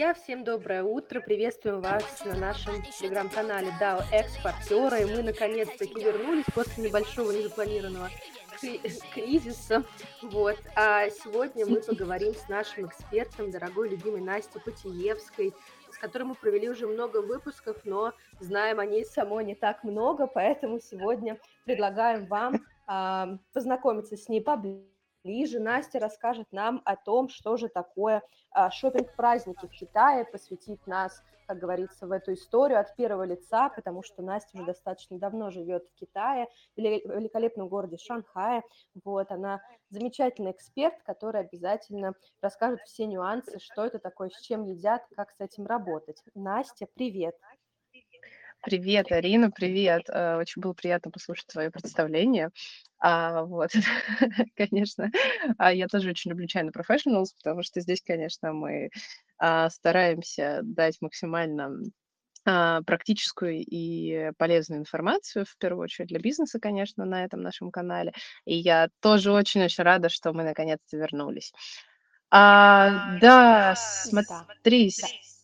Друзья, всем доброе утро. Приветствуем вас на нашем телеграм-канале DAO Экспортеры. И мы наконец-таки вернулись после небольшого незапланированного кризиса. Вот. А сегодня мы поговорим с нашим экспертом, дорогой любимой Настей Путиевской, с которой мы провели уже много выпусков, но знаем о ней самой не так много, поэтому сегодня предлагаем вам э, познакомиться с ней поближе ближе Настя расскажет нам о том, что же такое а, шопинг-праздники в Китае, посвятит нас, как говорится, в эту историю от первого лица, потому что Настя уже достаточно давно живет в Китае, в великолепном городе Шанхае. Вот, она замечательный эксперт, который обязательно расскажет все нюансы, что это такое, с чем едят, как с этим работать. Настя! Привет, Арина, привет. Э, очень было приятно послушать твое представление. А, вот, конечно, а я тоже очень люблю China Professionals, потому что здесь, конечно, мы а, стараемся дать максимально а, практическую и полезную информацию, в первую очередь для бизнеса, конечно, на этом нашем канале. И я тоже очень-очень рада, что мы наконец-то вернулись. А, да, смотри,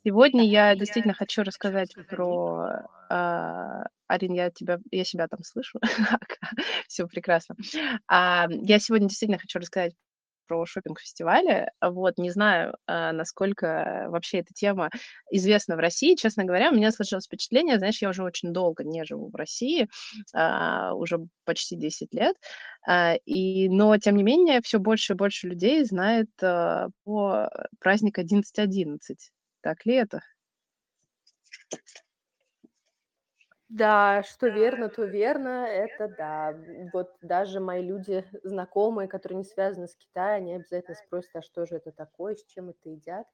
сегодня я действительно хочу рассказать про а, Арин, я тебя, я себя там слышу. Все прекрасно. А, я сегодня действительно хочу рассказать про шопинг-фестивали. Вот, не знаю, а, насколько вообще эта тема известна в России. Честно говоря, у меня сложилось впечатление, знаешь, я уже очень долго не живу в России, а, уже почти 10 лет, и, но, тем не менее, все больше и больше людей знает по праздник 11.11. Так ли это? Да, что верно, то верно. Это да. Вот даже мои люди, знакомые, которые не связаны с Китаем, они обязательно спросят, а что же это такое, с чем это едят.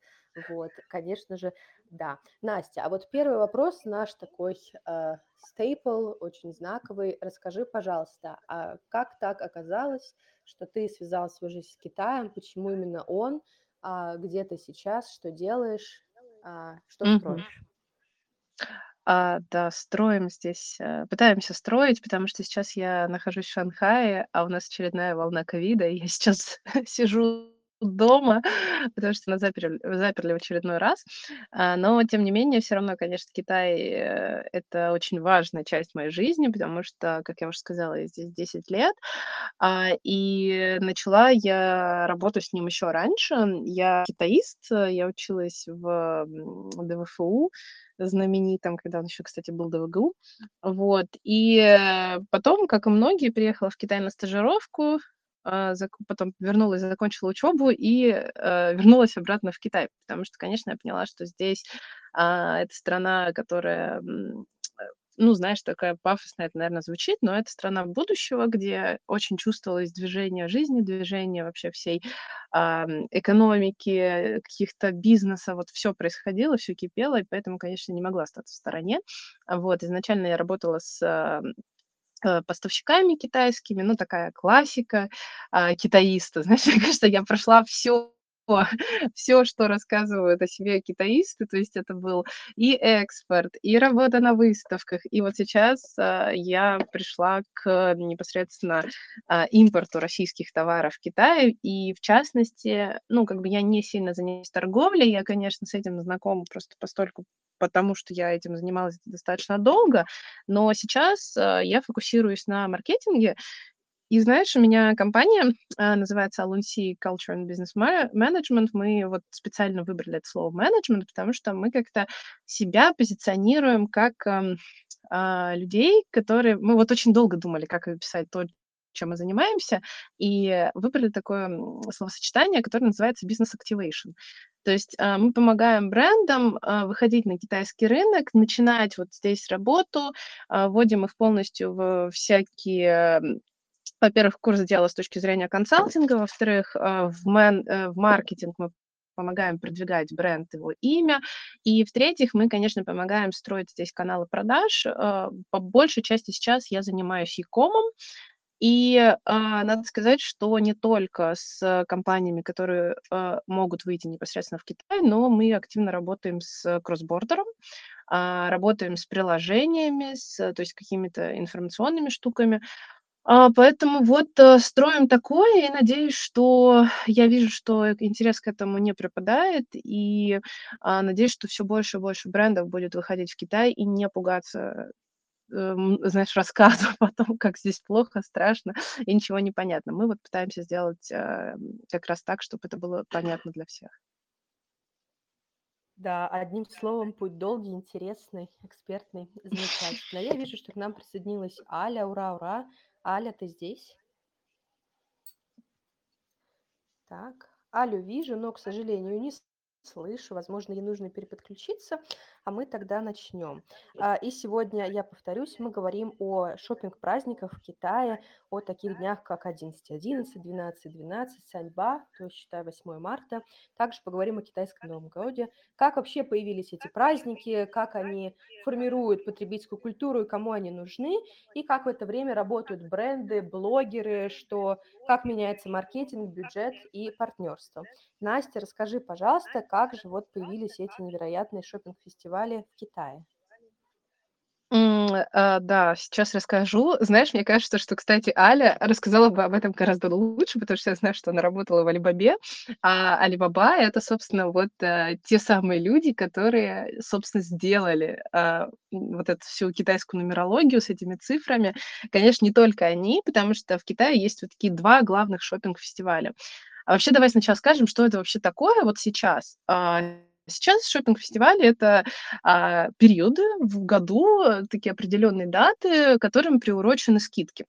Вот, конечно же, да. Настя, а вот первый вопрос наш такой э, стейпл, очень знаковый. Расскажи, пожалуйста, а как так оказалось, что ты связал свою жизнь с Китаем, почему именно он, а где ты сейчас, что делаешь, а, что Мгм. строишь? А, да, строим здесь, э, пытаемся строить, потому что сейчас я нахожусь в Шанхае, а у нас очередная волна ковида, и я сейчас сижу дома, потому что нас заперли, заперли в очередной раз. А, но, тем не менее, все равно, конечно, Китай э, это очень важная часть моей жизни, потому что, как я уже сказала, я здесь 10 лет, а, и начала я работу с ним еще раньше. Я китаист, я училась в ДВФУ, знаменитом, когда он еще, кстати, был ДВГУ. Вот. И э, потом, как и многие, приехала в Китай на стажировку, потом вернулась, закончила учебу и э, вернулась обратно в Китай, потому что, конечно, я поняла, что здесь а, это страна, которая ну, знаешь, такая пафосная это, наверное, звучит, но это страна будущего, где очень чувствовалось движение жизни, движение вообще всей а, экономики, каких-то бизнеса, вот все происходило, все кипело, и поэтому, конечно, не могла остаться в стороне. Вот, изначально я работала с а, э, поставщиками китайскими, ну, такая классика а, китаиста. Знаешь, мне кажется, я прошла все все, что рассказывают о себе китаисты, то есть это был и экспорт, и работа на выставках, и вот сейчас а, я пришла к непосредственно а, импорту российских товаров в Китай, и в частности, ну, как бы я не сильно занимаюсь торговлей, я, конечно, с этим знакома просто постольку потому что я этим занималась достаточно долго, но сейчас а, я фокусируюсь на маркетинге, и знаешь, у меня компания а, называется Alunsi Culture and Business Management. Мы вот специально выбрали это слово менеджмент, потому что мы как-то себя позиционируем как эм, а, людей, которые... Мы вот очень долго думали, как описать то, чем мы занимаемся, и выбрали такое словосочетание, которое называется business activation. То есть а, мы помогаем брендам а, выходить на китайский рынок, начинать вот здесь работу, а, вводим их полностью в всякие во-первых, курс дела с точки зрения консалтинга, во-вторых, э, в, мен, э, в маркетинг мы помогаем продвигать бренд, его имя. И в-третьих, мы, конечно, помогаем строить здесь каналы продаж. Э, по большей части сейчас я занимаюсь e-comом, и э, надо сказать, что не только с компаниями, которые э, могут выйти непосредственно в Китай, но мы активно работаем с кроссбордером, э, работаем с приложениями, с, то есть какими-то информационными штуками. А, поэтому вот, э, строим такое и надеюсь, что я вижу, что интерес к этому не пропадает, и, а, надеюсь, что всё больше и больше брендов будет выходить в Китай и не пугаться, эм, знаешь, рассказов о том, как здесь плохо, страшно и ничего не понятно. Мы вот пытаемся сделать, эм, как раз так, чтоб это было понятно для всех. Да, одним словом, путь долгий, интересный, экспертный, замечательно. Я вижу, что к нам присоединилась Аля. Ура, ура! Аля, ты здесь? Так, Алю вижу, но, к сожалению, не слышу. Возможно, ей нужно переподключиться, а мы тогда начнем. А, и сегодня, я повторюсь, мы говорим о шопинг-праздниках в Китае, о таких днях, как 11.11, 12.12, Саньба, то есть, считай, 8 марта. Также поговорим о китайском Новом годе, как вообще появились эти праздники, как они формируют потребительскую культуру и кому они нужны, и как в это время работают бренды, блогеры, что как меняется маркетинг, бюджет и партнерство. Настя, расскажи, пожалуйста, как же вот появились эти невероятные шопинг-фестивали в Китае? М, а, да, сейчас расскажу. Знаешь, мне кажется, что, кстати, Аля рассказала бы об этом гораздо лучше, потому что я знаю, что она работала в "Алибабе", а "Алибаба"- это, собственно, вот, э, те самые люди, которые, собственно, сделали, а, вот эту всю китайскую нумерологию с этими цифрами. Конечно, не только они, потому что в Китае есть вот такие 2 главных шопинг-фестиваля. А вообще, давай сначала скажем, что это вообще такое вот сейчас. А, сейчас шопинг-фестивали- это, а, периоды в году, э, такие определенные даты, которым приурочены скидки.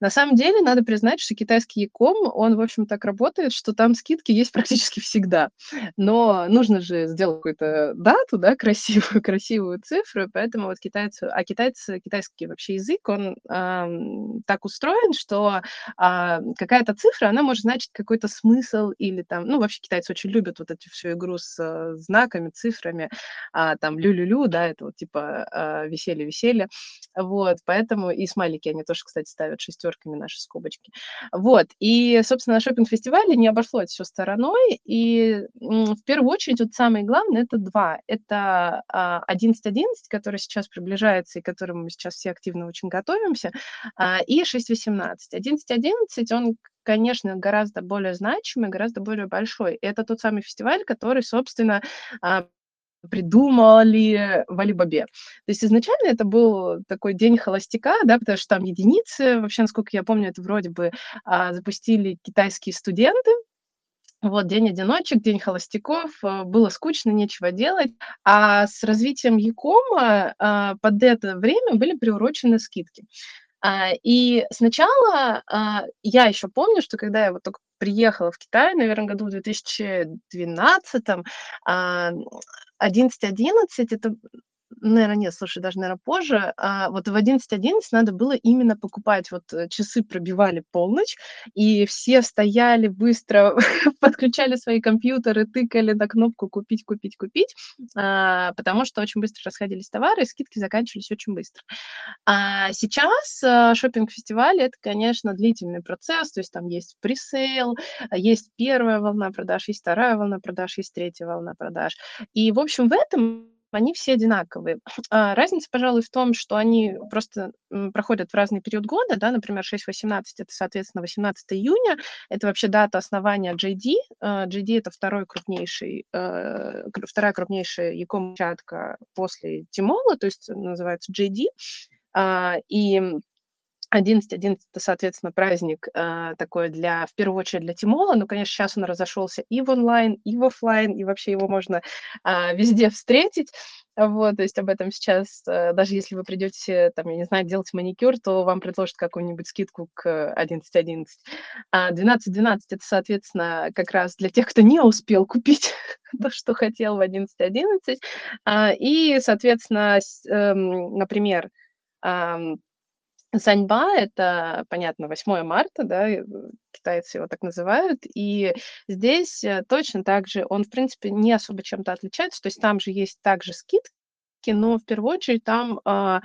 На самом деле, надо признать, что китайский e-com, он, в общем, так работает, что там скидки есть практически всегда. Но нужно же сделать какую-то дату, да, красивую красивую цифру, поэтому вот китайцы а китайцы китайский вообще язык, он, ам, так устроен, что, а, какая-то цифра, она может значить какой-то смысл или там ну, вообще, китайцы очень любят вот эту всю игру с, э, знаками, цифрами, а, там лю-лю-лю, да, это вот типа, а, веселье-веселье. Вот, поэтому и смайлики они тоже, кстати, ставят шестёрками, наши скобочки. Вот, и, собственно, на шопинг-фестивале не обошлось всё стороной, и, в первую очередь, вот самое главное- это 2. Это, а, 11.11, который сейчас приближается и к которому мы сейчас все активно очень готовимся, а, и 6.18. 11.11, он, конечно, гораздо более значимый, гораздо более большой. Это тот самый фестиваль, который, собственно, а, придумали в "Алибабе". То есть изначально это был такой день холостяка, да, потому что там единицы. Вообще, насколько я помню, это вроде бы, а, запустили китайские студенты. Вот, день одиночек, день холостяков, э, было скучно, нечего делать. А с развитием e-кома, а, под это время были приурочены скидки. А, и сначала, а, я ещё помню, что когда я вот тока приехала в Китай, наверно, году в 2012, а, 11.11- это, наверно, нет, слушай, даже, наверно, позже. А, вот в 11.11 надо было именно покупать, вот, э, часы пробивали полночь, и все стояли, быстро подключали свои компьютеры, тыкали на кнопку "купить, купить, купить", а, потому что очень быстро расходились товары и скидки заканчивались очень быстро. А сейчас, а, шопинг-фестивали- это, конечно, длительный процесс, то есть там есть пресейл, есть 1 волна продаж, есть 2 волна продаж, есть 3 волна продаж. И, в общем, в этом они все одинаковые. А, разница, пожалуй, в том, что они просто проходят в разный период года, да, например, 6-18 это, соответственно, 18 июня, это вообще дата основания JD, а, JD это второй крупнейший, э, вторая крупнейшая e-com площадка после Тимола, то есть называется JD, а, и 11, 11 это, соответственно, праздник э, такой для, в первую очередь, для Тимола. Ну, конечно, сейчас он разошелся и в онлайн, и в офлайн, и вообще его можно э, везде встретить. Вот, то есть об этом сейчас, э, даже если вы придете, там, я не знаю, делать маникюр, то вам предложат какую-нибудь скидку к 11.11. А 12.12 это, соответственно, как раз для тех, кто не успел купить то, что хотел в 11.11. .11. А, и, соответственно, эм, например, Саньба- это, понятно, 8 марта, да, э, китайцы его так называют. И здесь, э, точно так же он, в принципе, не особо чем-то отличается. То есть там же есть также скидки, но в первую очередь там, а,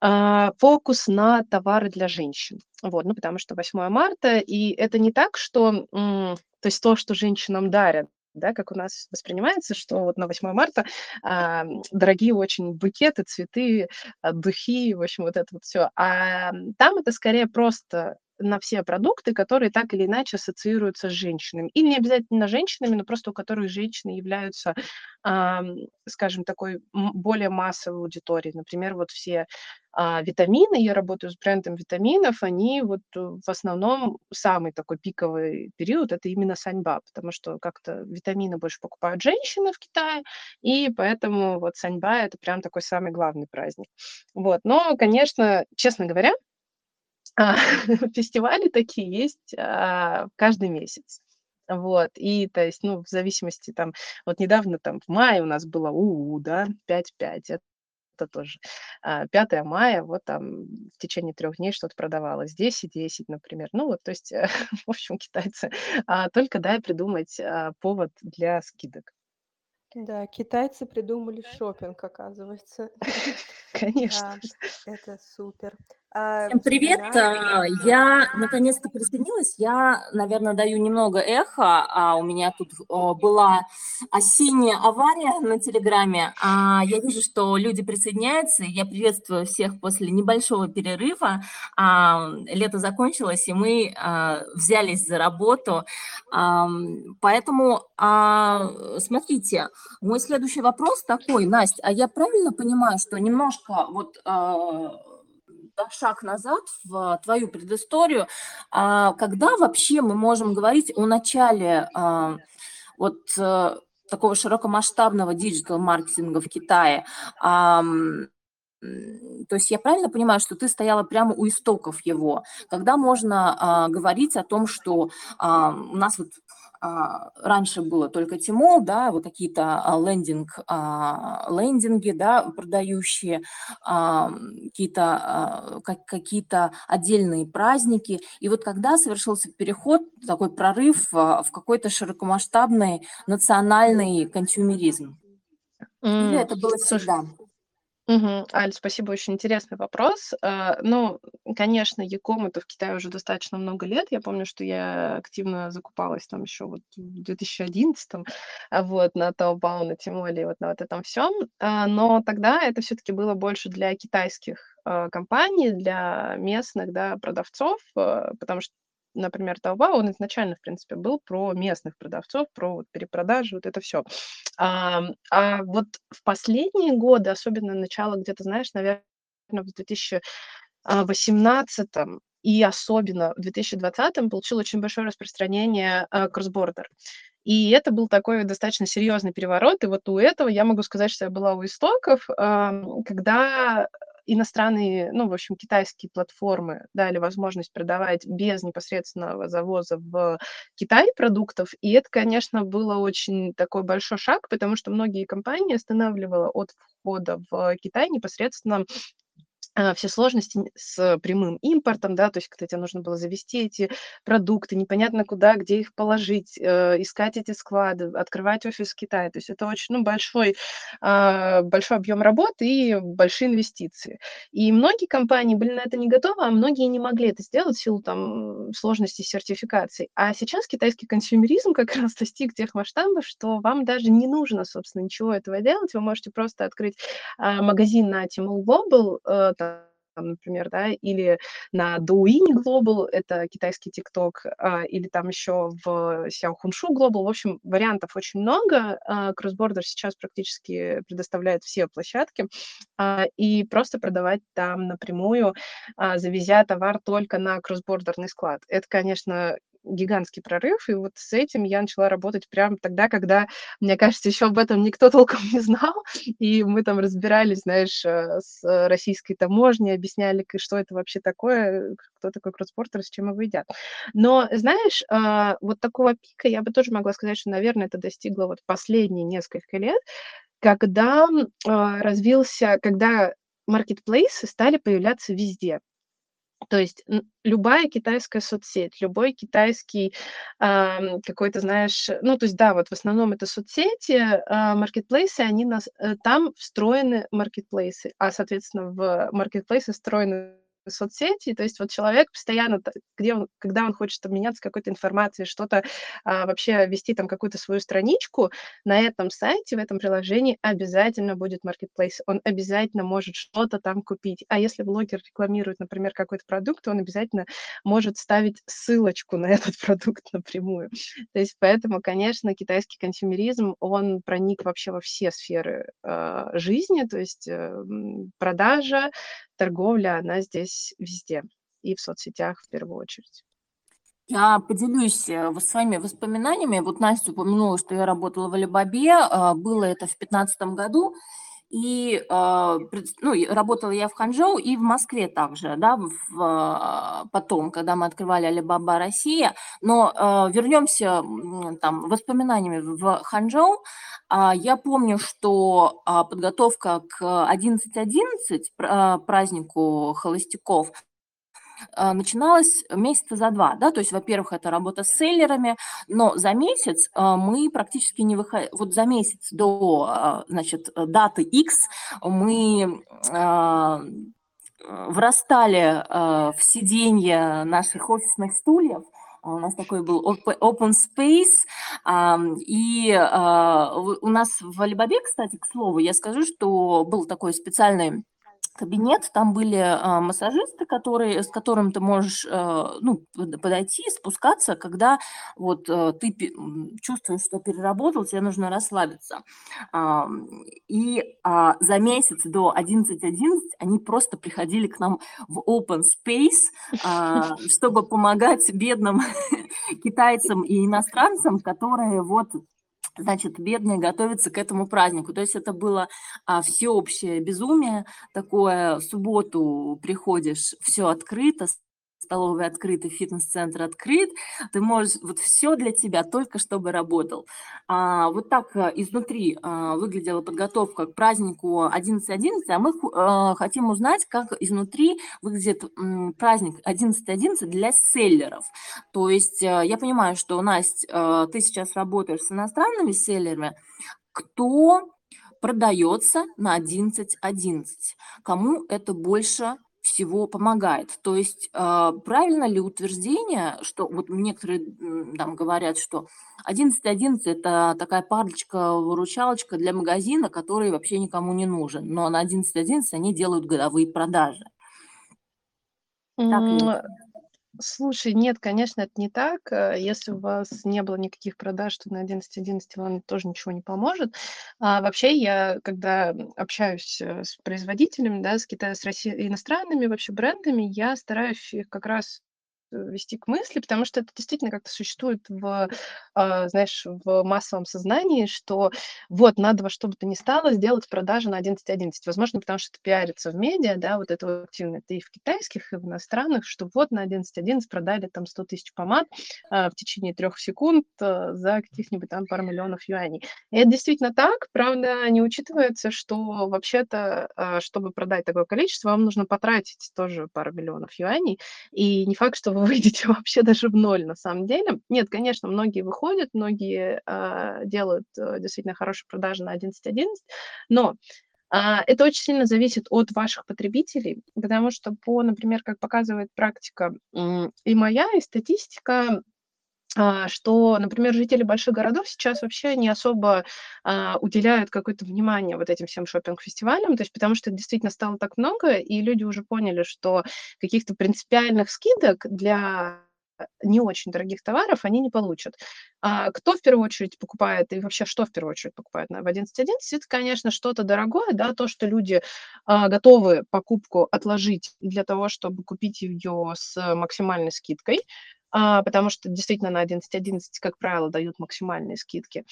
а, фокус на товары для женщин. Вот, ну, потому что 8 марта, и это не так, что, то есть то, что женщинам дарят, да, как у нас воспринимается, что вот на 8 марта а, дорогие очень букеты, цветы, а, духи, в общем, вот это вот все. А там это скорее просто на все продукты, которые так или иначе ассоциируются с женщинами. И не обязательно женщинами, но просто у которых женщины являются, а, скажем, такой более массовой аудиторией. Например, вот все а, витамины, я работаю с брендом витаминов, они вот э, в основном самый такой пиковый период это именно саньба, потому что как-то витамины больше покупают женщины в Китае, и поэтому вот саньба это прям такой самый главный праздник. Вот, но, конечно, честно говоря, фестивали такие есть а, каждый месяц. Вот, и то есть, ну, в зависимости там, вот недавно там в мае у нас было УУ, да, 5-5, это тоже. 5 а, мая, вот там в течение трех дней что-то продавалось, 10-10, например. Ну вот, то есть, в общем, китайцы только дай придумать повод для скидок. Да, китайцы придумали шопинг, оказывается. Конечно. Да, это супер. А, Всем привет! А, я наконец-то присоединилась. Я, наверное, даю немного эхо. А у меня тут была осенняя авария на Телеграме. А я вижу, что люди присоединяются. Я приветствую всех после небольшого перерыва. А, лето закончилось, и мы а, взялись за работу. Поэтому, смотрите, мой следующий вопрос такой, Настя, а я правильно понимаю, что немножко вот шаг назад в твою предысторию. А когда вообще мы можем говорить о начале а, вот э, такого широкомасштабного диджитал-маркетинга в Китае? То есть я правильно понимаю, что ты стояла прямо у истоков его? Когда можно а, говорить о том, что а, у нас вот а, раньше было только Тимол, да, вот какие-то а, лендинг, а, лендинги, да, продающие, какие-то какие отдельные праздники. И вот когда совершился переход, такой прорыв в какой-то широкомасштабный национальный консюмеризм? Или это было всегда? Мгм. Аль, спасибо, очень интересный вопрос. А, ну, конечно, Яком это в Китае уже достаточно много лет. Я помню, что я активно закупалась там еще вот в 2011 а, вот, на Taobao, на Тимоле, вот на вот этом всем. А, но тогда это все-таки было больше для китайских а, компаний, для местных, да, продавцов, потому что например, Taobao, он изначально, в принципе, был про местных продавцов, про вот перепродажи, вот это все. А, а вот в последние годы, особенно начало где-то, знаешь, наверное, в 2018 и особенно в 2020 получил очень большое распространение uh, cross-border. И это был такой достаточно серьезный переворот. И вот у этого я могу сказать, что я была у истоков, когда иностранные, ну, в общем, китайские платформы дали возможность продавать без непосредственного завоза в Китай продуктов, и это, конечно, было очень такой большой шаг, потому что многие компании останавливало от входа в Китай непосредственно все сложности с прямым импортом, да, то есть когда тебе нужно было завести эти продукты, непонятно куда, где их положить, э, искать эти склады, открывать офис в Китае. То есть это очень ну, большой, э, большой объем работы и большие инвестиции. И многие компании были на это не готовы, а многие не могли это сделать в силу там сложности сертификации. А сейчас китайский консюмеризм как раз достиг тех масштабов, что вам даже не нужно, собственно, ничего этого делать. Вы можете просто открыть э, магазин на Tmall Global, э, там, например, да, или на Douyin Global, это китайский TikTok, а, или там еще в Xiaohongshu Global. В общем, вариантов очень много. А, CrossBorder сейчас практически предоставляет все площадки, а, и просто продавать там напрямую, а, завезя товар только на кроссбордерный склад. Это, конечно, гигантский прорыв, и вот с этим я начала работать прямо тогда, когда, мне кажется, еще об этом никто толком не знал, и мы там разбирались, знаешь, э, с российской таможней, объясняли, что это вообще такое, кто такой кросспортер, с чем его едят. Но, знаешь, а, вот такого пика я бы тоже могла сказать, что, наверное, это достигло вот последние несколько лет, когда а, развился, когда маркетплейсы стали появляться везде. То есть любая китайская соцсеть, любой китайский э, какой-то, знаешь, ну, то есть, да, вот в основном это соцсети, э, маркетплейсы, они нас, э, там встроены маркетплейсы, а, соответственно, в маркетплейсы встроены соцсети, то есть вот человек постоянно, где он, когда он хочет обменяться какой-то информацией, что-то а, вообще вести там какую-то свою страничку, на этом сайте, в этом приложении обязательно будет marketplace, он обязательно может что-то там купить. А если блогер рекламирует, например, какой-то продукт, то он обязательно может ставить ссылочку на этот продукт напрямую. То есть поэтому, конечно, китайский консюмеризм, он проник вообще во все сферы э, жизни, то есть э, продажа, торговля, она здесь везде, и в соцсетях в первую очередь. Я поделюсь э, своими воспоминаниями. Вот Настя упомянула, что я работала в Алибабе. А, было это в 2015 году. И а, ну, работала я в Ханчжоу и в Москве также, да, в, а, потом, когда мы открывали Алибаба Россия. Но вернемся там воспоминаниями в Ханчжоу. Я помню, что подготовка к 11.11, празднику холостяков, а, начиналась месяца за два, да, то есть, во-первых, это работа с селлерами, но за месяц а, мы практически не выходили, вот за месяц до, а, значит, даты X мы врастали в сиденье наших офисных стульев, у нас такой был open space, и у нас в Алибабе, кстати, к слову, я скажу, что был такой специальный кабинет, там были а, массажисты, которые, с которым ты можешь а, ну, подойти, спускаться, когда вот а, ты чувствуешь, что переработал, тебе нужно расслабиться. А, и а, за месяц до 11.11 .11 они просто приходили к нам в open space, а, чтобы помогать бедным китайцам и иностранцам, которые вот значит, бедные готовятся к этому празднику. То есть это было а, всеобщее безумие, такое, в субботу приходишь, все открыто, столовая открыта, фитнес-центр открыт, ты можешь, вот все для тебя, только чтобы работал. А, вот так а, изнутри а, выглядела подготовка к празднику 11.11, .11, а мы а, хотим узнать, как изнутри выглядит м, праздник 11.11 .11 для селлеров. То есть я понимаю, что, Настя, а, ты сейчас работаешь с иностранными селлерами, кто продается на 11.11, .11? кому это больше всего помогает. То есть э, правильно ли утверждение, что вот некоторые там говорят, что 11.11 это такая парочка-выручалочка для магазина, который вообще никому не нужен, но на 11.11 они делают годовые продажи. Так ли? Слушай, нет, конечно, это не так. Э, если у вас не было никаких продаж, то на 11.11 вам тоже ничего не поможет. А вообще я, когда общаюсь э, с производителями, да, с Китая, с Россией, иностранными вообще брендами, я стараюсь их как раз вести к мысли, потому что это действительно как-то существует в, а, знаешь, в массовом сознании, что вот надо во что бы то ни стало сделать продажи на 11.11. Возможно, потому что это пиарится в медиа, да, вот это активно, это и в китайских, и в иностранных, что вот на 11.11 продали там 100 тысяч помад а, в течение трех секунд а, за каких-нибудь там пару миллионов юаней. И это действительно так, правда, не учитывается, что вообще-то, чтобы продать такое количество, вам нужно потратить тоже пару миллионов юаней, и не факт, что вы выйдете вообще даже в ноль на самом деле. Нет, конечно, многие выходят, многие э, делают э, действительно хорошие продажи на 11.11, но а, это очень сильно зависит от ваших потребителей, потому что по, например, как показывает практика и моя, и статистика, что, например, жители больших городов сейчас вообще не особо а, уделяют какое-то внимание вот этим всем шопинг-фестивалям, то есть потому что действительно стало так много, и люди уже поняли, что каких-то принципиальных скидок для не очень дорогих товаров они не получат. А кто в первую очередь покупает и вообще что в первую очередь покупает на в 11.11? Это, конечно, что-то дорогое, да, то, что люди а, готовы покупку отложить для того, чтобы купить ее с максимальной скидкой, а, потому что действительно на 11.11, как правило, дают максимальные скидки.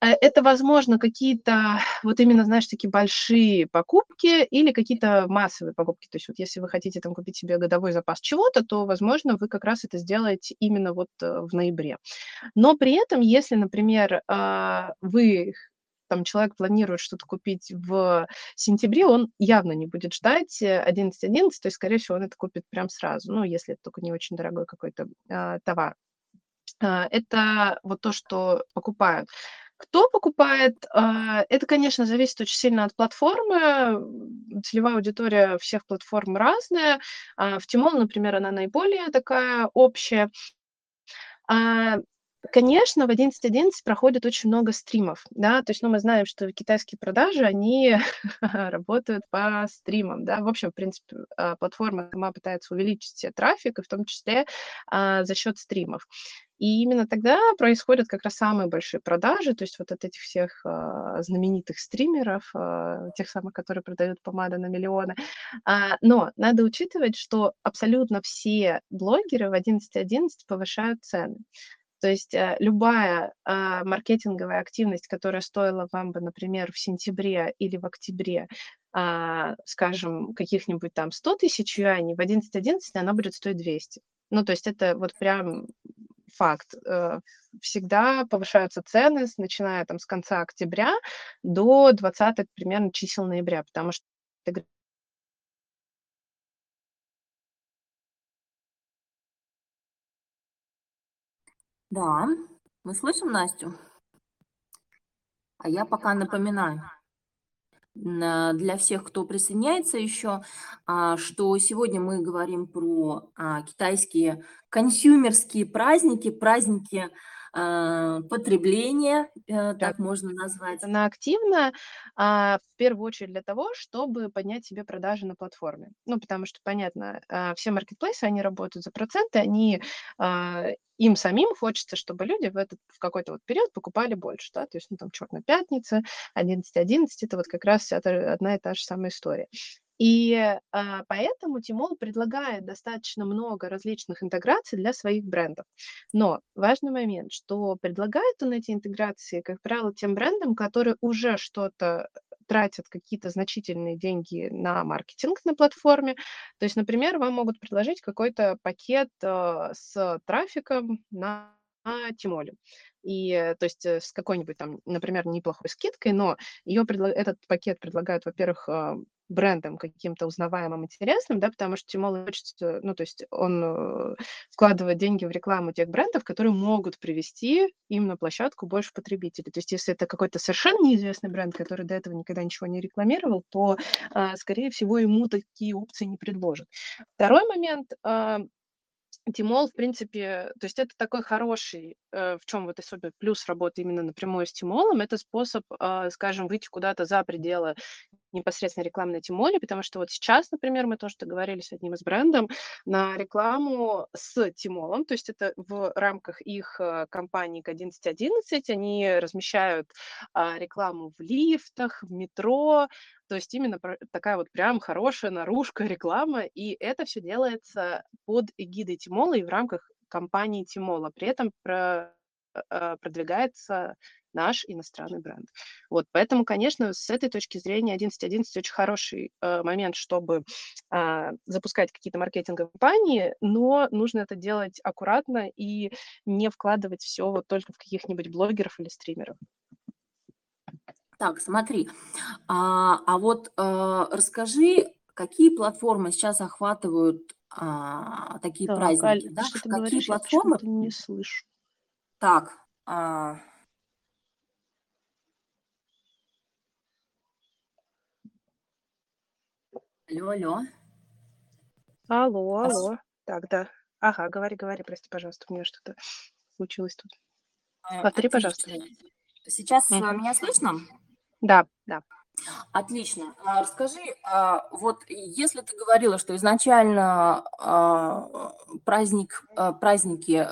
Э, это, возможно, какие-то вот именно, знаешь, такие большие покупки или какие-то массовые покупки. То есть вот если вы хотите там купить себе годовой запас чего-то, то, возможно, вы как раз это сделаете именно вот э, в ноябре. Но при этом, если, например, а, вы там человек планирует что-то купить в сентябре, он явно не будет ждать 11.11, э, .11, то есть, скорее всего, он это купит прям сразу, ну, если это только не очень дорогой какой-то а, товар. А, это вот то, что покупают. Кто покупает? А, это, конечно, зависит очень сильно от платформы. Целевая аудитория всех платформ разная. А, в Тимол, например, она наиболее такая общая. Конечно, в 11.11 проходит очень много стримов, да, то есть, ну, мы знаем, что китайские продажи, они работают по стримам, да, в общем, в принципе, а, платформа сама пытается увеличить себе трафик, и в том числе а, за счет стримов. И именно тогда происходят как раз самые большие продажи, то есть вот от этих всех а, знаменитых стримеров, а, тех самых, которые продают помады на миллионы. А, но надо учитывать, что абсолютно все блогеры в 11.11 повышают цены. То есть э, любая э, маркетинговая активность, которая стоила вам бы, например, в сентябре или в октябре, э, скажем, каких-нибудь там 100 тысяч юаней, в 11.11 она будет стоить 200. Ну, то есть это вот прям факт. Э, всегда повышаются цены, начиная там с конца октября до 20 примерно чисел ноября, потому что Да, мы слышим Настю? А я пока напоминаю для всех, кто присоединяется еще, а, что сегодня мы говорим про а, китайские консюмерские праздники, праздники а, потребления, э, так можно назвать. Она активна, а, в первую очередь для того, чтобы поднять себе продажи на платформе. Ну, потому что, понятно, а, все маркетплейсы, они работают за проценты, они, им самим хочется, чтобы люди в этот, в какой-то вот период покупали больше, да, то есть, ну, там, Черная пятница, 11.11, это вот как раз вся та, одна и та же самая история. И а, поэтому Тимол предлагает достаточно много различных интеграций для своих брендов. Но важный момент, что предлагает он эти интеграции, как правило, тем брендам, которые уже что-то тратят какие-то значительные деньги на маркетинг на платформе. То есть, например, вам могут предложить какой-то пакет э, с трафиком на Тимоле. И, э, то есть, э, с какой-нибудь там, например, неплохой скидкой, но ее предло... этот пакет предлагают, во-первых, брендом каким-то узнаваемым, интересным, да, потому что Тимол хочется, ну, то есть он э, вкладывает деньги в рекламу тех брендов, которые могут привести им на площадку больше потребителей. То есть если это какой-то совершенно неизвестный бренд, который до этого никогда ничего не рекламировал, то, а, скорее всего, ему такие опции не предложат. Второй момент, а, Тимол, в принципе, то есть это такой хороший, э, в чем вот особенно плюс работы именно напрямую с Тимолом, это способ, э, скажем, выйти куда-то за пределы непосредственно рекламы на Тимоле, потому что вот сейчас, например, мы тоже договорились с одним из брендом на рекламу с Тимолом, то есть это в рамках их э, компании к 11.11, они размещают э, рекламу в лифтах, в метро, то есть именно такая вот прям хорошая наружка реклама, и это все делается под эгидой Тимола и в рамках компании Тимола. При этом про, э, продвигается наш иностранный бренд. Вот, поэтому, конечно, с этой точки зрения 11.11 очень хороший э, момент, чтобы э, запускать какие-то маркетинговые кампании, но нужно это делать аккуратно и не вкладывать все вот только в каких-нибудь блогеров или стримеров. Так, смотри, а, а вот а, расскажи, какие платформы сейчас охватывают а, такие так, праздники? Аль, да? Какие говоришь, платформы? Я не слышу. Так, а... алло, алло. Алло, алло. Так, да. Ага, говори, говори, прости, пожалуйста, у меня что-то случилось тут. Повтори, пожалуйста. Сейчас mm. меня слышно? Да, да. Отлично. А, расскажи, а, вот если ты говорила, что изначально а, праздник, праздники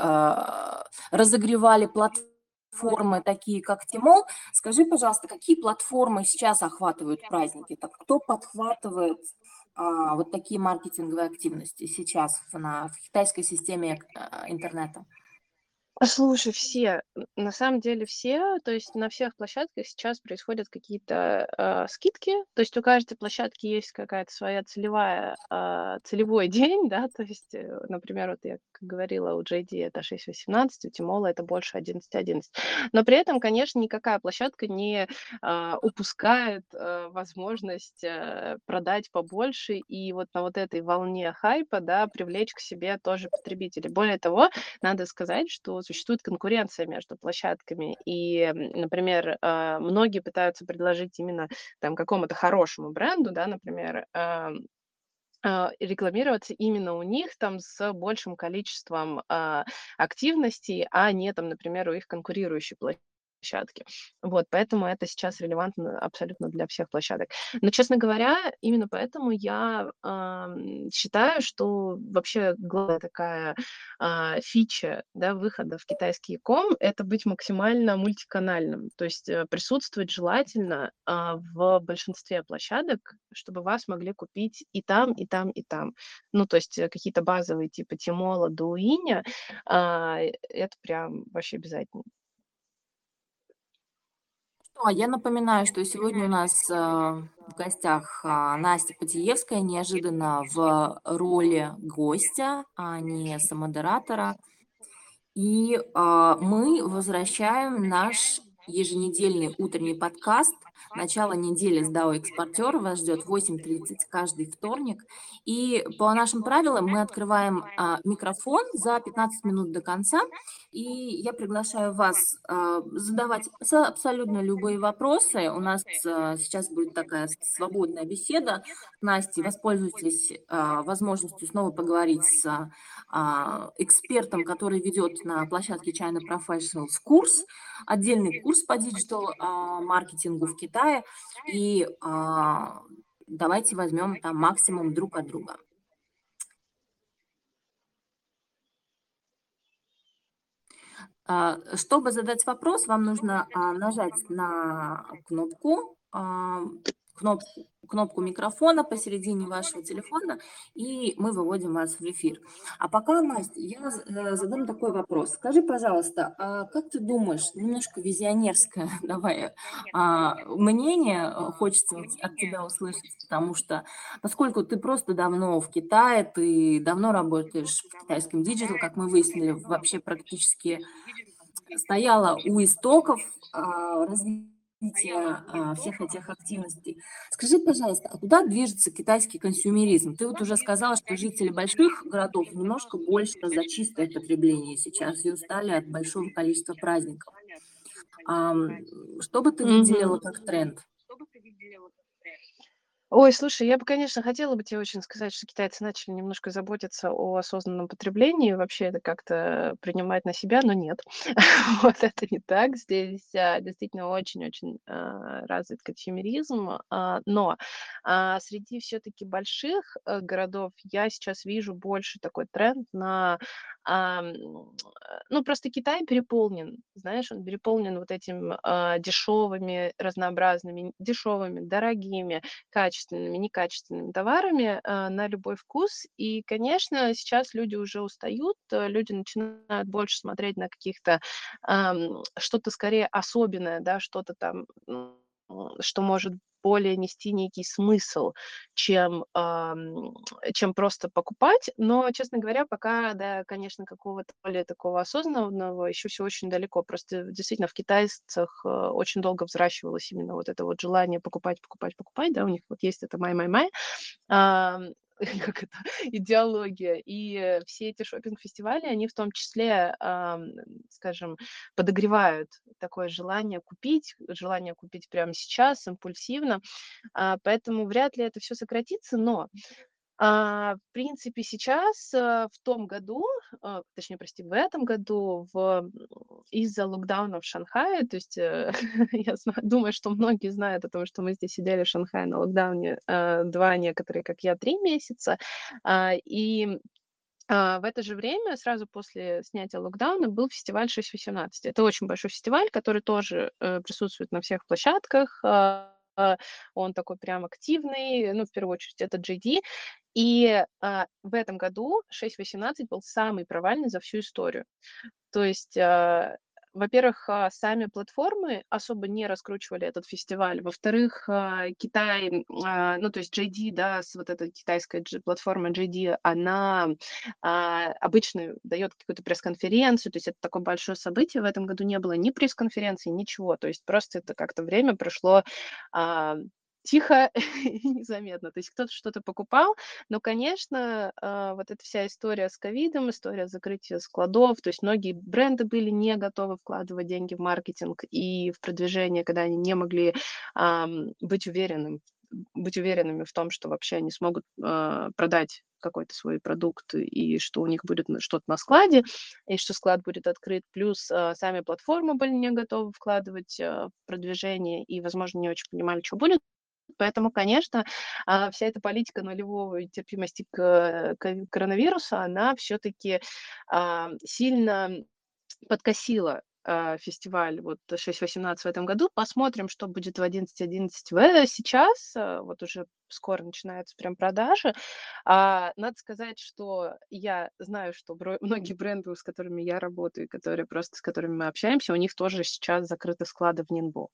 разогревали платформы такие, как Тимол, скажи, пожалуйста, какие платформы сейчас охватывают праздники? Так кто подхватывает вот такие маркетинговые активности сейчас на, в китайской системе интернета? Слушай, все, на самом деле все, то есть на всех площадках сейчас происходят какие-то а, скидки, то есть у каждой площадки есть какая-то своя целевая, а, целевой день, да, то есть, э, например, вот я как говорила, у JD это 6.18, у Тимола это больше 11.11. Но при этом, конечно, никакая площадка не а, упускает а, возможность а, продать побольше и вот на вот этой волне хайпа, да, привлечь к себе тоже потребителей. Более того, надо сказать, что существует конкуренция между площадками. И, например, а, многие пытаются предложить именно там какому-то хорошему бренду, да, например, а, рекламироваться именно у них там с большим количеством а, активностей, а не там, например, у их конкурирующей площадки площадки. Вот, поэтому это сейчас релевантно абсолютно для всех площадок. Но, честно говоря, именно поэтому я э, считаю, что вообще главная такая э, фича да, выхода в китайский ком – это быть максимально мультиканальным. То есть э, присутствовать желательно э, в большинстве площадок, чтобы вас могли купить и там, и там, и там. Ну, то есть э, какие-то базовые типа Тимола, Дуиня, э, это прям вообще обязательно. Ну, а я напоминаю, что сегодня у нас э, в гостях а, Настя Потиевская, неожиданно в роли гостя, а не самодератора. И а, мы возвращаем наш еженедельный утренний подкаст Начало недели с DAO экспортера вас ждет 8.30 каждый вторник. И по нашим правилам мы открываем а, микрофон за 15 минут до конца. И я приглашаю вас а, задавать абсолютно любые вопросы. У нас а, сейчас будет такая свободная беседа. Настя, воспользуйтесь а, возможностью снова поговорить с а, экспертом, который ведет на площадке China Professionals курс, отдельный курс по диджитал-маркетингу в Китае. И а, давайте возьмем там максимум друг от друга. Чтобы задать вопрос, вам нужно нажать на кнопку кнопку, кнопку микрофона посередине вашего телефона, и мы выводим вас в эфир. А пока, Настя, я э, задам такой вопрос. Скажи, пожалуйста, а как ты думаешь, немножко визионерское, давай, а, мнение э, хочется от тебя услышать, потому что, поскольку ты просто давно в Китае, ты давно работаешь в китайском digital, как мы выяснили, вообще практически стояла у истоков а, развития развития а, всех этих активностей. Скажи, пожалуйста, а куда движется китайский консюмеризм? Ты вот уже сказала, что жители больших городов немножко больше за чистое потребление сейчас и устали от большого количества праздников. А, что бы ты выделила как тренд? Ой, слушай, я бы, конечно, хотела бы тебе очень сказать, что китайцы начали немножко заботиться о осознанном потреблении, вообще это как-то принимать на себя, но нет. Вот это не так. Здесь а, действительно очень-очень а, развит консюмеризм, а, но среди все-таки больших а, городов я сейчас вижу больше такой тренд на ну, просто Китай переполнен, знаешь, он переполнен вот этим дешевыми, разнообразными, дешевыми, дорогими, качественными, некачественными товарами а, на любой вкус. И, конечно, сейчас люди уже устают, э, люди начинают больше смотреть на каких-то что-то скорее особенное, да, что-то там что может более нести некий смысл, чем, чем просто покупать. Но, честно говоря, пока, да, конечно, какого-то более такого осознанного еще все очень далеко. Просто действительно в китайцах э, очень долго взращивалось именно вот это вот желание покупать, покупать, покупать, да, у них вот есть это май-май-май. как это, идеология. И все эти шопинг-фестивали, они в том числе, скажем, подогревают такое желание купить, желание купить прямо сейчас, импульсивно. А, поэтому вряд ли это все сократится, но а, в принципе, сейчас, а, в том году, а, точнее, прости, в этом году, в, из-за локдауна в Шанхае, то есть э, я думаю, что многие знают о том, что мы здесь сидели в Шанхае на локдауне а, два, некоторые, как я, три месяца, а, и а, в это же время, сразу после снятия локдауна, был фестиваль 618. Это очень большой фестиваль, который тоже э, присутствует на всех площадках. Он такой прям активный, ну, в первую очередь, это JD. И а, в этом году 6.18 был самый провальный за всю историю. То есть а, во-первых, а, сами платформы особо не раскручивали этот фестиваль. Во-вторых, а, Китай, а, ну то есть JD, да, с вот этой китайской платформой JD, она обычно дает какую-то пресс-конференцию, то есть это такое большое событие. В этом году не было ни пресс-конференции, ничего. То есть просто это как-то время прошло тихо и незаметно. То есть кто-то что-то покупал, но, конечно, а, вот эта вся история с ковидом, история закрытия складов, то есть многие бренды были не готовы вкладывать деньги в маркетинг и в продвижение, когда они не могли быть уверенным быть уверенными в том, что вообще они смогут э, продать какой-то свой продукт и что у них будет что-то на складе, и что склад будет открыт. Плюс э, сами платформы были не готовы вкладывать э, в продвижение и, возможно, не очень понимали, что будет. Поэтому, конечно, э, вся эта политика нулевой терпимости к, коронавирусу, она все-таки э, сильно подкосила а, фестиваль вот 6.18 в этом году. Посмотрим, что будет в 11.11 в сейчас. А, вот уже скоро начинаются прям продажи. А, надо сказать, что я знаю, что многие бренды, с которыми я работаю, которые просто с которыми мы общаемся, у них тоже сейчас закрыты склады в Нинбо.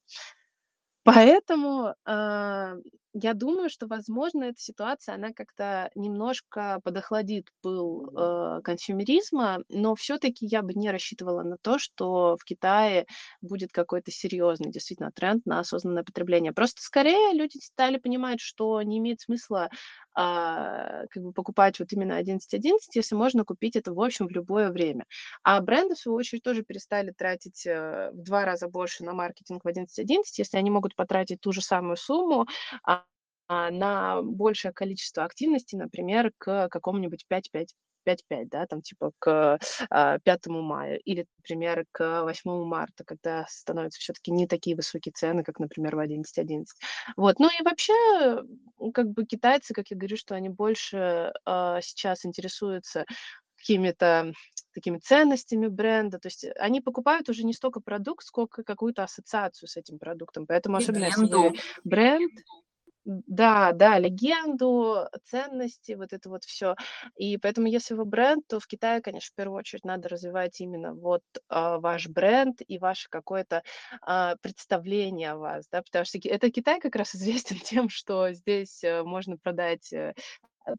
Поэтому, а, я думаю, что, возможно, эта ситуация, она как-то немножко подохладит пыл, э, консюмеризма, но все таки я бы не рассчитывала на то, что в Китае будет какой-то серьезный действительно тренд на осознанное потребление. Просто скорее люди стали понимать, что не имеет смысла а, как бы покупать вот именно 11.11, если можно купить это, в общем, в любое время. А бренды, в свою очередь, тоже перестали тратить э, в два раза больше на маркетинг в 11.11, если они могут потратить ту же самую сумму а, а, на большее количество активностей, например, к какому-нибудь 5.5 5-5, да, там типа к а, 5 мая или, например, к 8 марта, когда становятся все-таки не такие высокие цены, как, например, в 11-11. Вот, ну и вообще, как бы китайцы, как я говорю, что они больше а, сейчас интересуются какими-то такими ценностями бренда. То есть они покупают уже не столько продукт, сколько какую-то ассоциацию с этим продуктом. Поэтому особенно если бренд, да, да, легенду, ценности, вот это вот все. И поэтому, если вы бренд, то в Китае, конечно, в первую очередь надо развивать именно вот а, ваш бренд и ваше какое-то а, представление о вас, да, потому что это Китай как раз известен тем, что здесь э, можно продать э,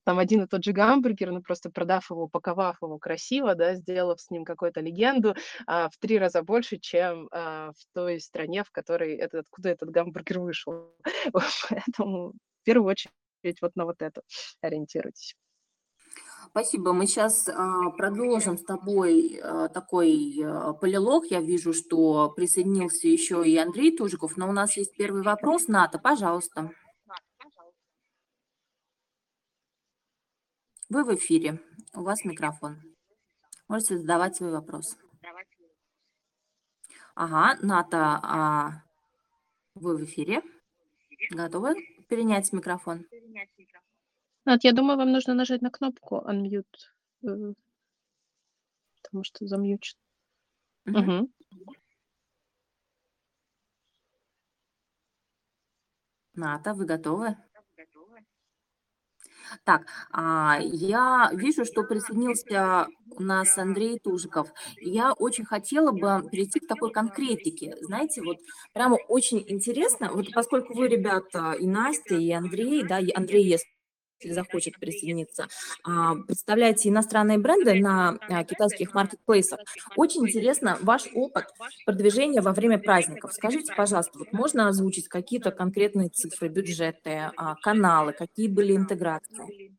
там один и тот же гамбургер, ну просто продав его, упаковав его красиво, да, сделав с ним какую-то легенду, а, в три раза больше, чем а, в той стране, в которой этот, откуда этот гамбургер вышел. Поэтому в первую очередь вот на вот это ориентируйтесь. Спасибо. Мы сейчас а, продолжим с тобой а, такой а, полилог. Я вижу, что присоединился еще и Андрей Тужиков, но у нас есть первый вопрос. Ната, пожалуйста. Вы в эфире. У вас микрофон. Можете задавать свой вопрос. Ага, Ната, а вы в эфире? Готовы перенять микрофон? Нат, я думаю, вам нужно нажать на кнопку unmute, э, потому что замьючен. Угу. Угу. Ната, вы готовы? Так, а, я вижу, что присоединился у нас Андрей Тужиков. Я очень хотела бы перейти к такой конкретике. Знаете, вот прямо очень интересно, вот поскольку вы, ребята, и Настя, и Андрей, да, Андрей, если если захочет присоединиться, а, представляете иностранные бренды на а, китайских маркетплейсах. Очень интересно ваш опыт продвижения во время праздников. Скажите, пожалуйста, вот можно озвучить какие-то конкретные цифры, бюджеты, а, каналы, какие были интеграции?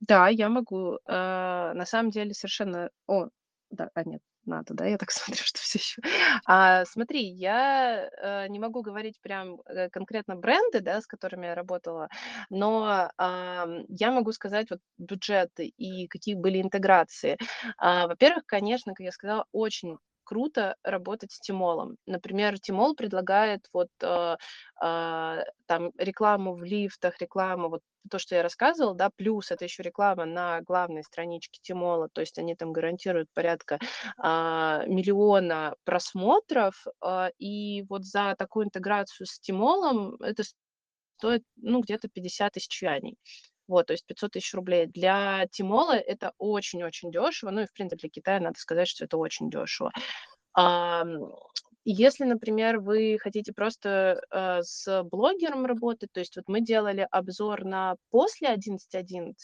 Да, я могу. На самом деле совершенно... О, да, а нет, надо, да? Я так смотрю, что все еще. А, смотри, я э, не могу говорить прям э, конкретно бренды, да, с которыми я работала, но а, я могу сказать вот бюджеты и какие были интеграции. А, во-первых, конечно, как я сказала, очень круто работать с Тимолом. Например, Тимол предлагает вот э, э, там рекламу в лифтах, рекламу, вот то, что я рассказывала, да, плюс это еще реклама на главной страничке Тимола, то есть они там гарантируют порядка э, миллиона просмотров, э, и вот за такую интеграцию с Тимолом это стоит, ну, где-то 50 тысяч юаней. Вот, то есть 500 тысяч рублей. Для Тимола это очень-очень дешево. Ну и, в принципе, для Китая надо сказать, что это очень дешево. если, например, вы хотите просто э, с блогером работать, то есть вот мы делали обзор на после 11.11,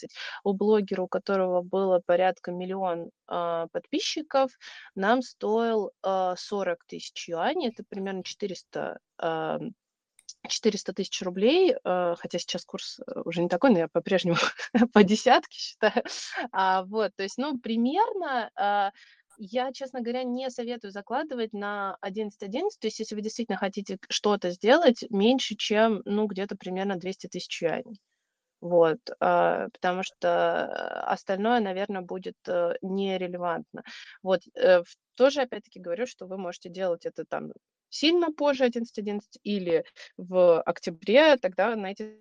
у блогера, у которого было порядка миллион э, подписчиков, нам стоил э, 40 тысяч юаней, это примерно 400 э, 400 тысяч рублей, э, хотя сейчас курс э, уже не такой, но я по-прежнему по десятке считаю. А, вот, то есть, ну, примерно э, я, честно говоря, не советую закладывать на 11.11. .11. То есть, если вы действительно хотите что-то сделать, меньше, чем, ну, где-то примерно 200 тысяч юаней. Вот, потому что остальное, наверное, будет нерелевантно. Вот, тоже, опять-таки, говорю, что вы можете делать это там сильно позже 11.11 или в октябре, тогда на эти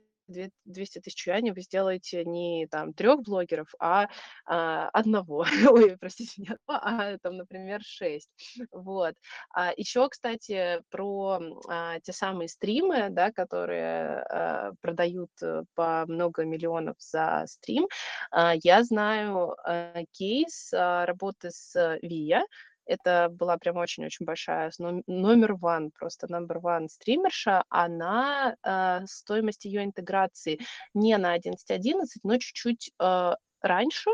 200 тысяч юаней вы сделаете не там трех блогеров, а, а одного. Ой, простите, не одного, а там, например, шесть. Вот. А еще, кстати, про а, те самые стримы, да, которые а, продают э, по много миллионов за стрим. А, я знаю а, кейс а, работы с Вия, это была прям очень-очень большая, номер one, просто number one стримерша. Она, э, стоимость ее интеграции не на 11.11, но чуть-чуть э, раньше,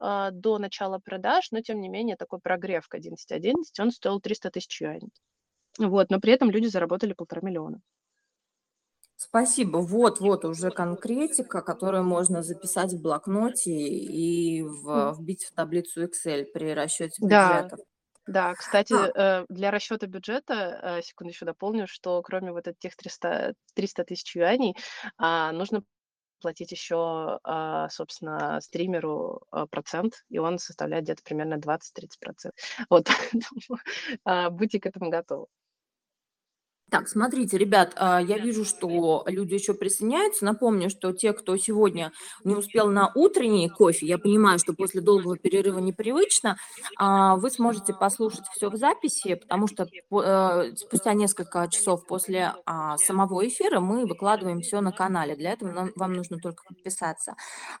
э, до начала продаж, но тем не менее такой прогрев к 11.11, он стоил 300 тысяч юаней. Вот, но при этом люди заработали полтора миллиона. Спасибо. Вот, вот уже конкретика, которую можно записать в блокноте и в, вбить в таблицу Excel при расчете бюджетов. да, кстати, А, э, для расчета бюджета, э, секунду еще дополню, что кроме вот этих 300, 300 тысяч юаней, а, нужно платить еще, а, собственно, стримеру а, процент, и он составляет где-то примерно 20-30%. Вот, поэтому будьте к этому готовы. Так, смотрите, ребят, а, я вижу, что люди еще присоединяются. Напомню, что те, кто сегодня не успел на утренний кофе, я понимаю, что после долгого перерыва непривычно, а, вы сможете послушать все в записи, потому что э, спустя несколько часов после а, самого эфира мы выкладываем все на канале. Для этого вам нужно только подписаться.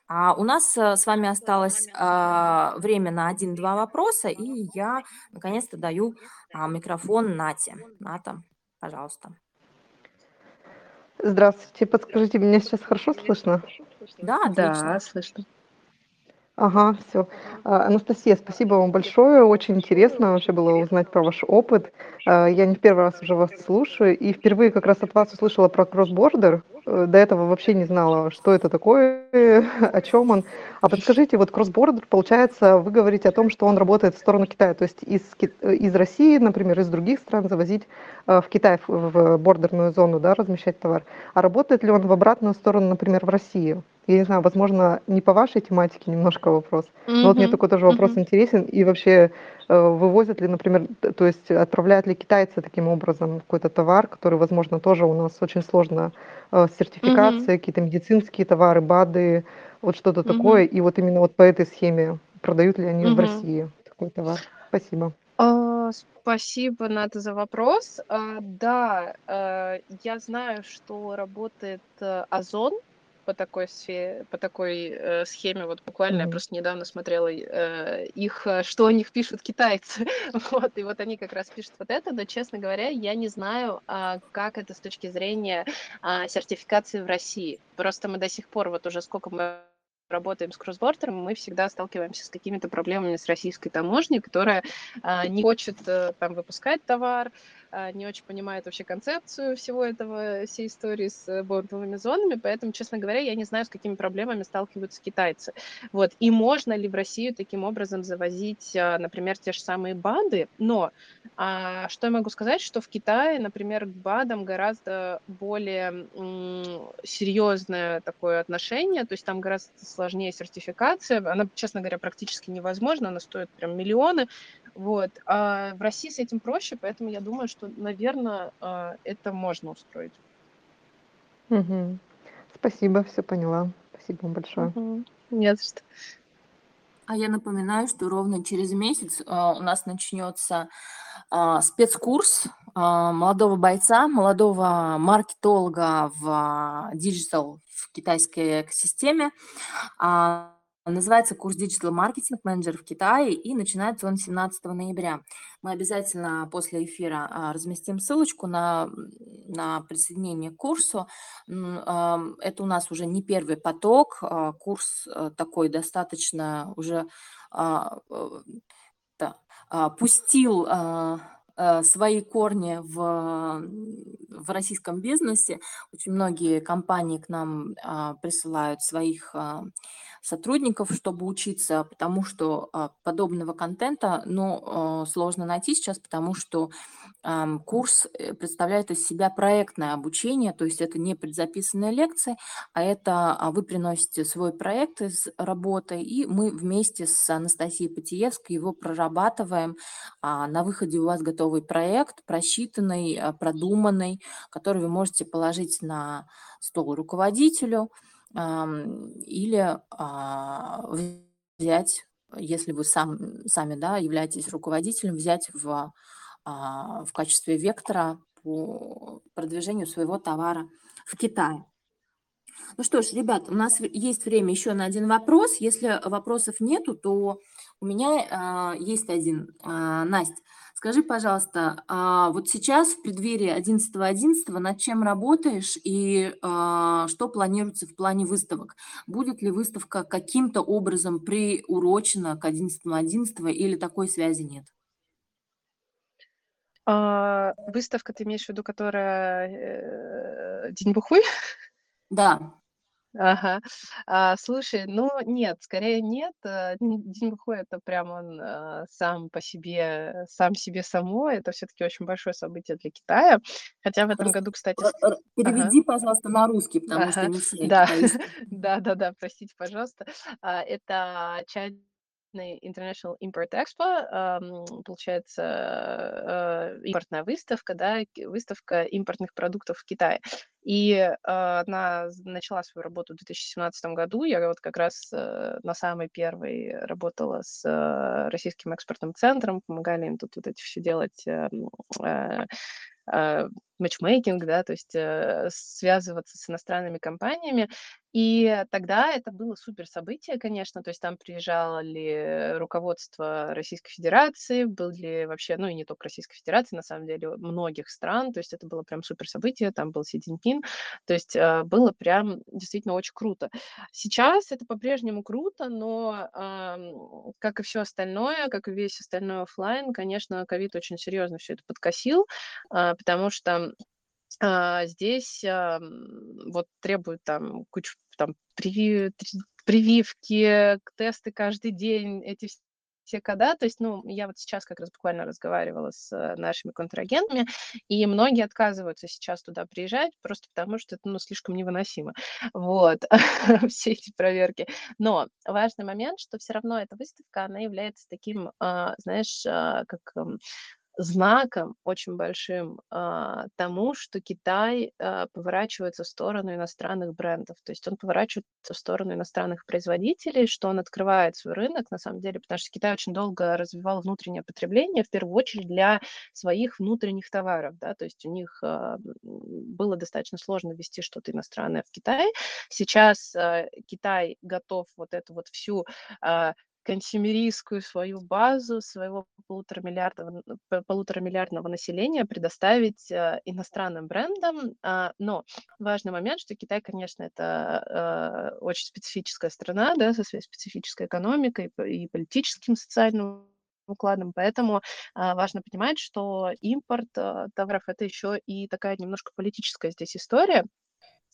У нас э, с вами осталось время на один-два вопроса, и я наконец-то даю микрофон Нате. Ната. Пожалуйста. Здравствуйте, подскажите, меня сейчас хорошо слышно? Да, отлично. Да, слышно. Ага, все. Анастасия, спасибо вам большое. Очень интересно вообще было узнать про ваш опыт. А, я не в первый раз уже вас слушаю, и впервые как раз от вас услышала про кросс-бордер. Э, до этого вообще не знала, что это такое, о чем он. А подскажите, вот кросс-бордер, получается, вы говорите о том, что он работает в сторону Китая, то есть из, из России, например, из других стран завозить э, в Китай, в бордерную зону, да, размещать товар. А работает ли он в обратную сторону, например, в России? Я не знаю, возможно, не по вашей тематике немножко вопрос, но вот мне такой тоже вопрос интересен. И вообще, вывозят ли, например, то есть отправляют ли китайцы таким образом какой-то товар, который, возможно, тоже у нас очень сложно с сертификацией, какие-то медицинские товары, БАДы, вот что-то такое. И вот именно вот по этой схеме продают ли они в России такой товар? Спасибо. А, спасибо, Ната, за вопрос. А, да, а, я знаю, что работает э, Озон по такой сфере, по такой э, схеме. Вот буквально я просто недавно смотрела э, их, э, что о них пишут китайцы. вот, и вот они как раз пишут вот это, но, честно говоря, я не знаю, э, как это с точки зрения э, сертификации в России. Просто мы до сих пор, вот уже сколько мы работаем с кроссбордером, мы всегда сталкиваемся с какими-то проблемами с российской таможней, которая а, не хочет а, там выпускать товар, а, не очень понимает вообще концепцию всего этого, всей истории с э, бордовыми зонами, поэтому, честно говоря, я не знаю, с какими проблемами сталкиваются китайцы. Вот. И можно ли в Россию таким образом завозить, а, например, те же самые БАДы, но а, что я могу сказать, что в Китае, например, к БАДам гораздо более серьезное такое отношение, то есть там гораздо сложнее сертификация, она, честно говоря, практически невозможна, она стоит прям миллионы, вот. А в России с этим проще, поэтому я думаю, что, наверное, а, это можно устроить. Угу. Спасибо, все поняла. Спасибо вам большое. Угу. Не за что. А я напоминаю, что ровно через месяц а, у нас начнется а, спецкурс а, молодого бойца, молодого маркетолога в digital, в китайской экосистеме. А, Называется курс Digital Marketing Manager в Китае, и начинается он 17 ноября. Мы обязательно после эфира а, разместим ссылочку на, на присоединение к курсу. Это у нас уже не первый поток, а, курс э, такой достаточно уже а, э, да, пустил Э, свои корни в, в российском бизнесе. Очень многие компании к нам присылают своих сотрудников, чтобы учиться, потому что а, подобного контента ну, сложно найти сейчас, потому что курс э, представляет из себя проектное обучение, то есть это не предзаписанные лекции, а это вы приносите свой проект из работы, и мы вместе с Анастасией Потиевской его прорабатываем. На выходе у вас готовый проект, просчитанный, продуманный, который вы можете положить на стол руководителю, или а, взять, если вы сам, сами да, являетесь руководителем, взять в, а, в качестве вектора по продвижению своего товара в Китае. Ну что ж, ребят, у нас есть время еще на один вопрос. Если вопросов нету, то у меня э, есть один. Э, Настя, Скажи, пожалуйста, а вот сейчас в преддверии 11.11 .11, над чем работаешь и а, что планируется в плане выставок? Будет ли выставка каким-то образом приурочена к 11.11 .11 или такой связи нет? Выставка, ты имеешь в виду, которая э, День бухой? Да. Ага. А, слушай, ну нет, скорее нет. Э, День бухой- это прям он, а, сам по себе, сам себе само. Это все таки очень большое событие для Китая. Хотя в этом году, кстати с р переведи, пожалуйста, на русский, потому что не все да, китайские. да-да-да, простите, пожалуйста. А, это часть International Import Expo, получается, э, импортная выставка, да, выставка импортных продуктов в Китае. И э, она начала свою работу в 2017 году. Я вот как раз э, на самой первой работала с российским экспортным центром, помогали им тут вот эти все делать эм, матчмейкинг, да, то есть э, связываться с иностранными компаниями. И тогда это было супер событие, конечно, то есть там приезжали руководство Российской Федерации, были вообще, ну и не только Российской Федерации, на самом деле, многих стран, то есть это было прям супер событие, там был Си Цзиньпин, то есть э, было прям действительно очень круто. Сейчас это по-прежнему круто, но э, как и все остальное, как и весь остальной офлайн, конечно, ковид очень серьезно все это подкосил, э, потому что а, здесь а, вот требуют там кучу там приви- прививки, тесты каждый день, эти все кода. То есть, ну, я вот сейчас как раз буквально разговаривала с э, нашими контрагентами, и многие отказываются сейчас туда приезжать просто потому, что это, ну, слишком невыносимо. Вот, все эти проверки. Но важный момент, что все равно эта выставка, она является таким, а, знаешь, как знаком очень большим а, тому, что Китай а, поворачивается в сторону иностранных брендов. То есть он поворачивается в сторону иностранных производителей, что он открывает свой рынок, на самом деле, потому что Китай очень долго развивал внутреннее потребление, в первую очередь для своих внутренних товаров. Да? То есть у них а, было достаточно сложно ввести что-то иностранное в Китай. Сейчас а, Китай готов вот эту вот всю а, консюмеристскую свою базу своего полуторамиллиардного, полуторамиллиардного населения предоставить э, иностранным брендам. А, но важный момент, что Китай, конечно, это э, очень специфическая страна, да, со своей специфической экономикой и политическим, социальным укладом. Поэтому а, важно понимать, что импорт а, товаров это еще и такая немножко политическая здесь история.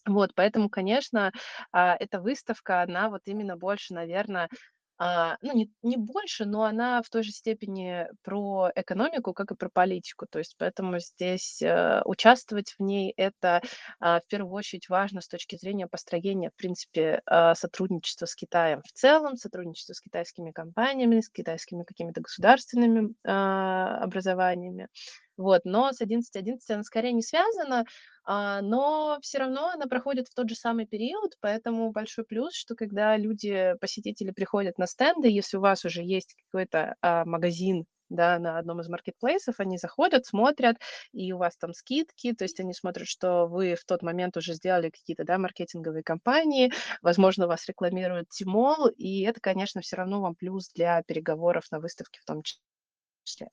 Вот, поэтому, конечно, а, эта выставка, она вот именно больше, наверное, а, ну, не, не больше, но она в той же степени про экономику, как и про политику. То есть поэтому здесь э, участвовать в ней это э, в первую очередь важно с точки зрения построения, в принципе, э, сотрудничества с Китаем в целом, сотрудничества с китайскими компаниями, с китайскими какими-то государственными образованиями. Вот, но с 11.11 она скорее не связана, а, но все равно она проходит в тот же самый период, поэтому большой плюс, что когда люди, посетители приходят на стенды, если у вас уже есть какой-то а, магазин да, на одном из маркетплейсов, они заходят, смотрят, и у вас там скидки, то есть они смотрят, что вы в тот момент уже сделали какие-то, да, маркетинговые кампании, возможно, вас рекламирует Тимол, и это, конечно, все равно вам плюс для переговоров на выставке в том числе.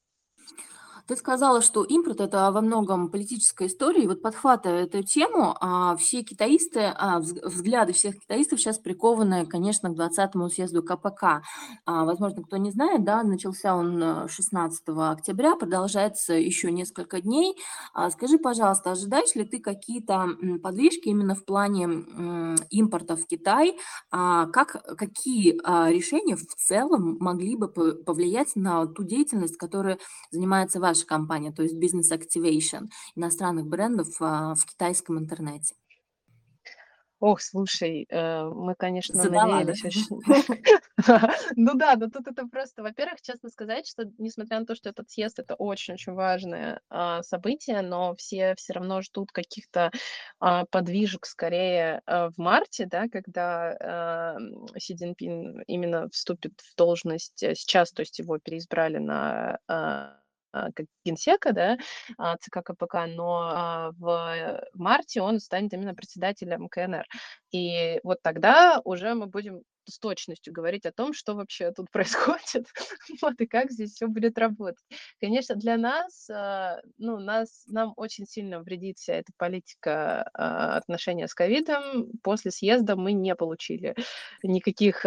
Ты сказала, что импорт– это во многом политическая история. И вот подхватывая эту тему, а, все китаисты, а, взгляды всех китаистов сейчас прикованы, конечно, к 20-му съезду КПК. А, возможно, кто не знает, да, начался он 16 э, октября, продолжается еще несколько дней. Скажи, пожалуйста, ожидаешь ли ты какие-то подвижки именно в плане импорта в Китай? Как, какие решения в целом могли бы повлиять на ту деятельность, которая занимается ваша ваша компания, то есть бизнес activation иностранных брендов а, в китайском интернете? Ох, слушай, э, мы, конечно, Задала, надеялись очень. Ну да, но тут это просто, во-первых, честно сказать, что несмотря на то, что этот съезд это очень-очень важное а, событие, но все все равно ждут каких-то а, подвижек скорее а, в марте, да, когда а, Си Цзиньпин именно вступит в должность э, сейчас, то есть его переизбрали на как генсека, да, а, ЦК КПК, но а, в марте он станет именно председателем КНР. И вот тогда уже мы будем с точностью говорить о том, что вообще тут происходит, вот, и как здесь все будет работать. Конечно, для нас, а, ну, нас, нам очень сильно вредит вся эта политика а, отношения с ковидом. После съезда мы не получили никаких,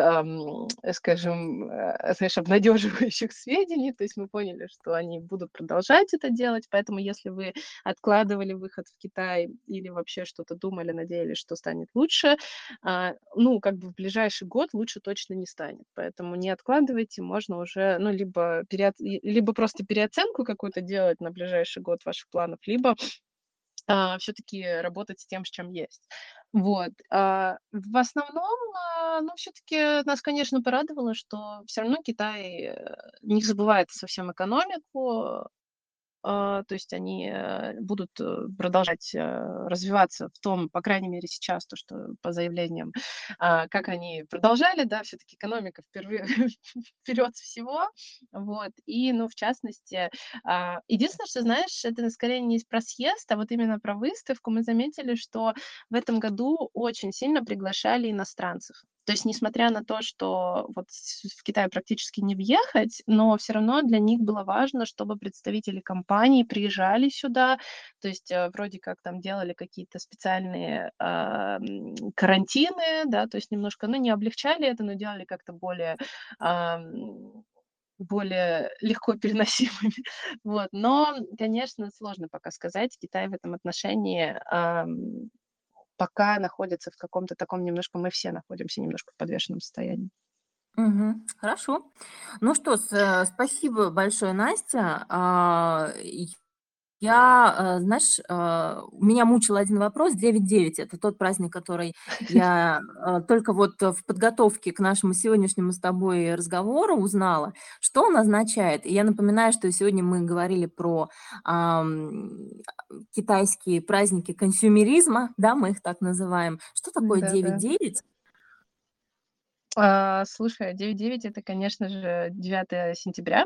скажем, э, знаешь, обнадеживающих сведений, то есть мы поняли, что они будут продолжать это делать, поэтому если вы откладывали выход в Китай или вообще что-то думали, надеялись, что станет лучше, а, ну, как бы в ближайший год лучше точно не станет. Поэтому не откладывайте, можно уже, ну, либо, переоц... либо просто переоценку какую-то делать на ближайший год ваших планов, либо а, все-таки работать с тем, с чем есть. Вот. А, в основном, а, ну, все-таки нас, конечно, порадовало, что все равно Китай э, не забывает совсем экономику, то есть они э, будут э, продолжать э, развиваться в том, по крайней мере сейчас, то, что по заявлениям, а, как они продолжали, да, все-таки экономика впервые, вперед всего, вот, и, ну, в частности, а, единственное, что, знаешь, это скорее не про съезд, а вот именно про выставку, мы заметили, что в этом году очень сильно приглашали иностранцев, то есть, несмотря на то, что вот в Китай практически не въехать, но все равно для них было важно, чтобы представители компании приезжали сюда, то есть э, вроде как там делали какие-то специальные э, карантины, да, то есть немножко, ну, не облегчали это, но делали как-то более э, более легко переносимыми. Вот. Но, конечно, сложно пока сказать. Китай в этом отношении пока находится в каком-то таком немножко, мы все находимся немножко в подвешенном состоянии. Мгм. Хорошо. Ну что, с- спасибо большое, Настя. Я, э, знаешь, э, меня мучил один вопрос. 9.9– это тот праздник, который я э, только вот в подготовке к нашему сегодняшнему с тобой разговору узнала, что он означает. И я напоминаю, что сегодня мы говорили про китайские праздники консюмеризма, да, мы их так называем. Что такое Да, да. 9.9? А, слушай, 9.9 это, конечно же, 9 сентября.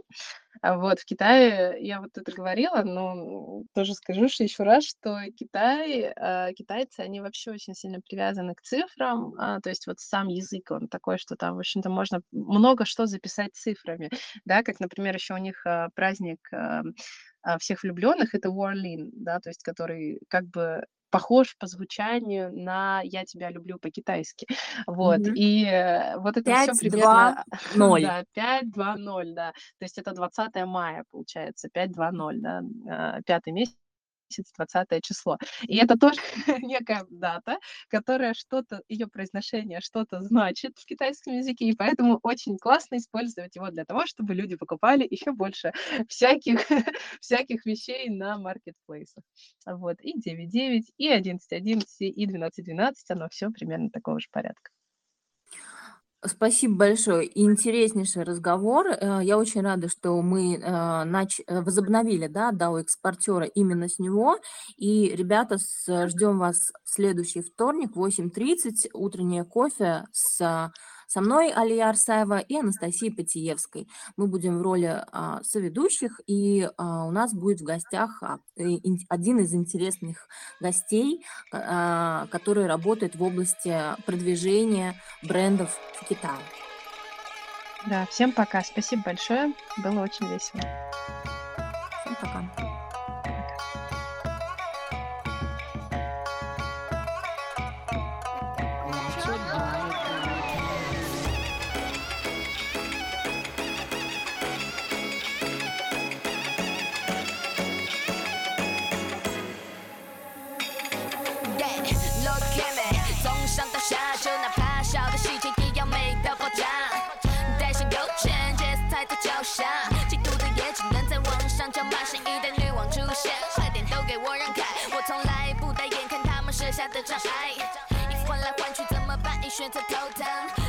А вот в Китае, я вот это говорила, но тоже скажу что еще раз, что Китай, а, китайцы, они вообще очень сильно привязаны к цифрам. А, то есть вот сам язык, он такой, что там, в общем-то, можно много что записать цифрами. Да, как, например, еще у них праздник всех влюбленных, это Уорлин, да, то есть который как бы похож по звучанию на «Я тебя люблю» по-китайски. Вот, Мгм. и э, вот это все 5, 2, примерно, 0. да, 5, 2, 0, да. То есть это 20 мая, получается, 5, 2, 0, да, а, пятый месяц месяц, 20 число. И это тоже некая дата, которая что-то, ее произношение что-то значит в китайском языке, и поэтому очень классно использовать его для того, чтобы люди покупали еще больше всяких, всяких вещей на маркетплейсах. Вот, и 9.9, и 11.11, и 12.12, оно все примерно такого же порядка. Спасибо большое. Интереснейший разговор. Э, я очень рада, что мы э, нач... э, возобновили да, DAO экспортера именно с него. И, ребята, ждем вас в следующий вторник, 8.30, утреннее кофе с со мной Алия Арсаева и Анастасией Потиевской. Мы будем в роли а, соведущих, и а, у нас будет в гостях а, один из интересных гостей, а, который работает в области продвижения брендов в Китае. Да, всем пока. Спасибо большое. Было очень весело. Всем пока. 选择头疼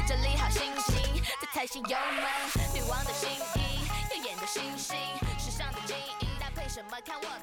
整理好心情再踩下油门。女王的新衣耀眼的星星时尚的精英搭配什么看我